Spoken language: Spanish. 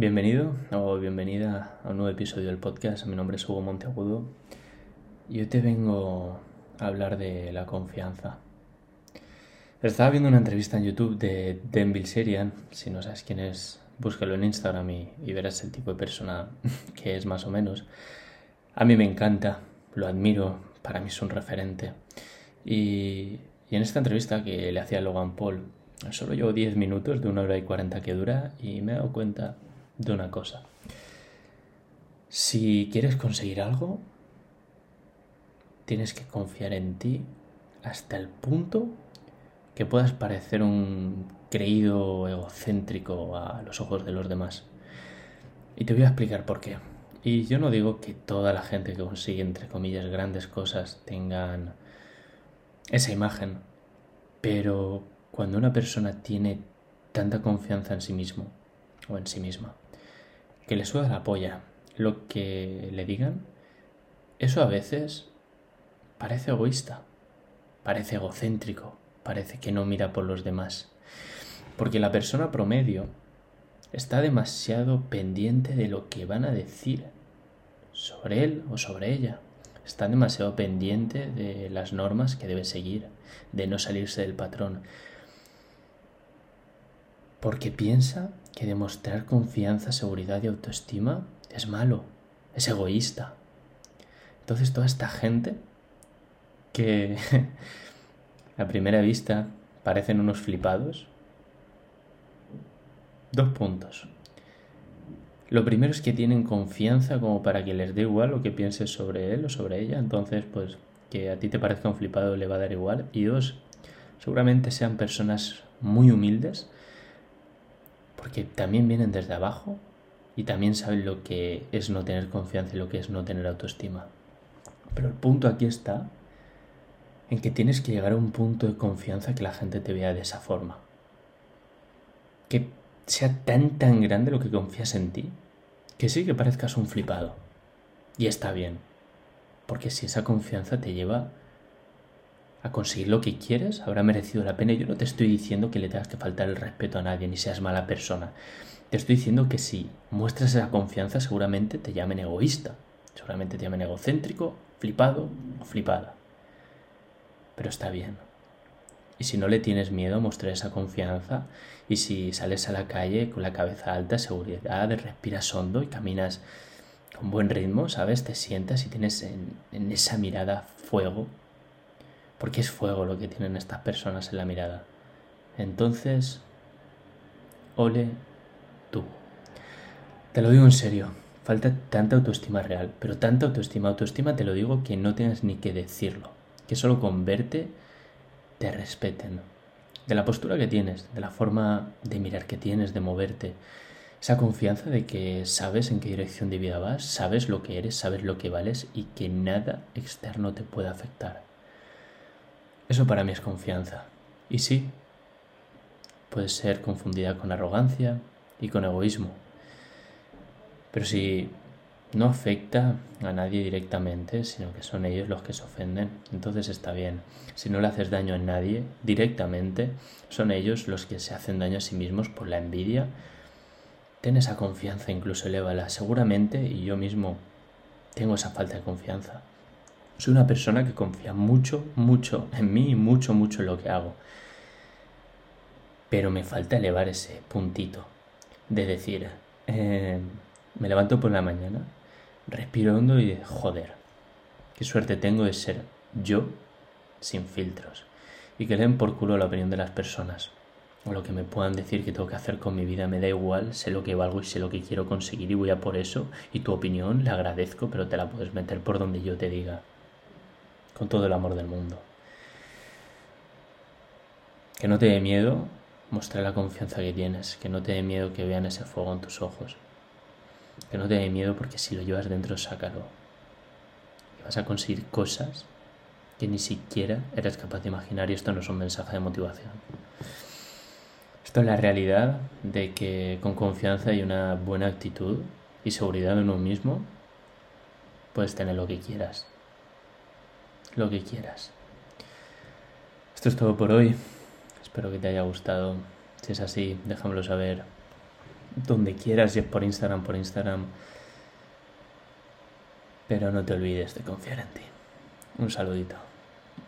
Bienvenido o bienvenida a un nuevo episodio del podcast. Mi nombre es Hugo Monteagudo y hoy te vengo a hablar de la confianza. Estaba viendo una entrevista en YouTube de Dan Bilzerian. Si no sabes quién es, búscalo en Instagram y, verás el tipo de persona que es más o menos. A mí me encanta, lo admiro, para mí es un referente. Y, y en esta entrevista que le hacía Logan Paul, solo llevo 10 minutos de una hora y 40 que dura y me he dado cuenta de una cosa. Si quieres conseguir algo, tienes que confiar en ti hasta el punto que puedas parecer un creído egocéntrico a los ojos de los demás. Y te voy a explicar por qué. Y yo no digo que toda la gente que consigue, entre comillas, grandes cosas tengan esa imagen, pero cuando una persona tiene tanta confianza en sí mismo o en sí misma, que le suda la polla lo que le digan, eso a veces parece egoísta, parece egocéntrico, parece que no mira por los demás. Porque la persona promedio está demasiado pendiente de lo que van a decir sobre él o sobre ella. Está demasiado pendiente de las normas que debe seguir, de no salirse del patrón. Porque piensa que demostrar confianza, seguridad y autoestima es malo, es egoísta. Entonces toda esta gente que a primera vista parecen unos flipados, dos puntos. Lo primero es que tienen confianza como para que les dé igual lo que pienses sobre él o sobre ella, entonces pues que a ti te parezca un flipado le va a dar igual. Y dos, seguramente sean personas muy humildes porque también vienen desde abajo y también saben lo que es no tener confianza y lo que es no tener autoestima. Pero el punto aquí está en que tienes que llegar a un punto de confianza que la gente te vea de esa forma. Que sea tan tan grande lo que confías en ti, que sí que parezcas un flipado. Y está bien. Porque si esa confianza te lleva a conseguir lo que quieres, habrá merecido la pena. Yo no te estoy diciendo que le tengas que faltar el respeto a nadie ni seas mala persona. Te estoy diciendo que si muestras esa confianza seguramente te llamen egoísta, seguramente te llamen egocéntrico, flipado o flipada. Pero está bien. Y si no le tienes miedo a mostrar esa confianza, y si sales a la calle con la cabeza alta, seguridad, respiras hondo y caminas con buen ritmo, ¿sabes? Te sientas y tienes en, en esa mirada fuego, porque es fuego lo que tienen estas personas en la mirada. Entonces, ole tú. Te lo digo en serio, falta tanta autoestima real, pero tanta autoestima, autoestima te lo digo que no tienes ni que decirlo, que solo con verte te respeten, de la postura que tienes, de la forma de mirar que tienes, de moverte, esa confianza de que sabes en qué dirección de vida vas, sabes lo que eres, sabes lo que vales y que nada externo te puede afectar. Eso para mí es confianza. Y sí, puede ser confundida con arrogancia y con egoísmo. Pero si no afecta a nadie directamente, sino que son ellos los que se ofenden, entonces está bien. Si no le haces daño a nadie directamente, son ellos los que se hacen daño a sí mismos por la envidia. Ten esa confianza, incluso elévala. Seguramente, y yo mismo tengo esa falta de confianza. Soy una persona que confía mucho, mucho en mí y mucho, mucho en lo que hago. Pero me falta elevar ese puntito de decir, eh, me levanto por la mañana, respiro hondo y de joder, qué suerte tengo de ser yo sin filtros y que den por culo la opinión de las personas. O lo que me puedan decir que tengo que hacer con mi vida me da igual, sé lo que valgo y sé lo que quiero conseguir y voy a por eso. Y tu opinión la agradezco pero te la puedes meter por donde yo te diga con todo el amor del mundo. Que no te dé miedo mostrar la confianza que tienes, que no te dé miedo que vean ese fuego en tus ojos, que no te dé miedo porque si lo llevas dentro, sácalo. Y vas a conseguir cosas que ni siquiera eres capaz de imaginar y esto no es un mensaje de motivación. Esto es la realidad de que con confianza y una buena actitud y seguridad en uno mismo puedes tener lo que quieras lo que quieras. Esto es todo por hoy. Espero que te haya gustado. Si es así, déjamelo saber donde quieras, si es por Instagram, por Instagram. Pero no te olvides de confiar en ti. Un saludito.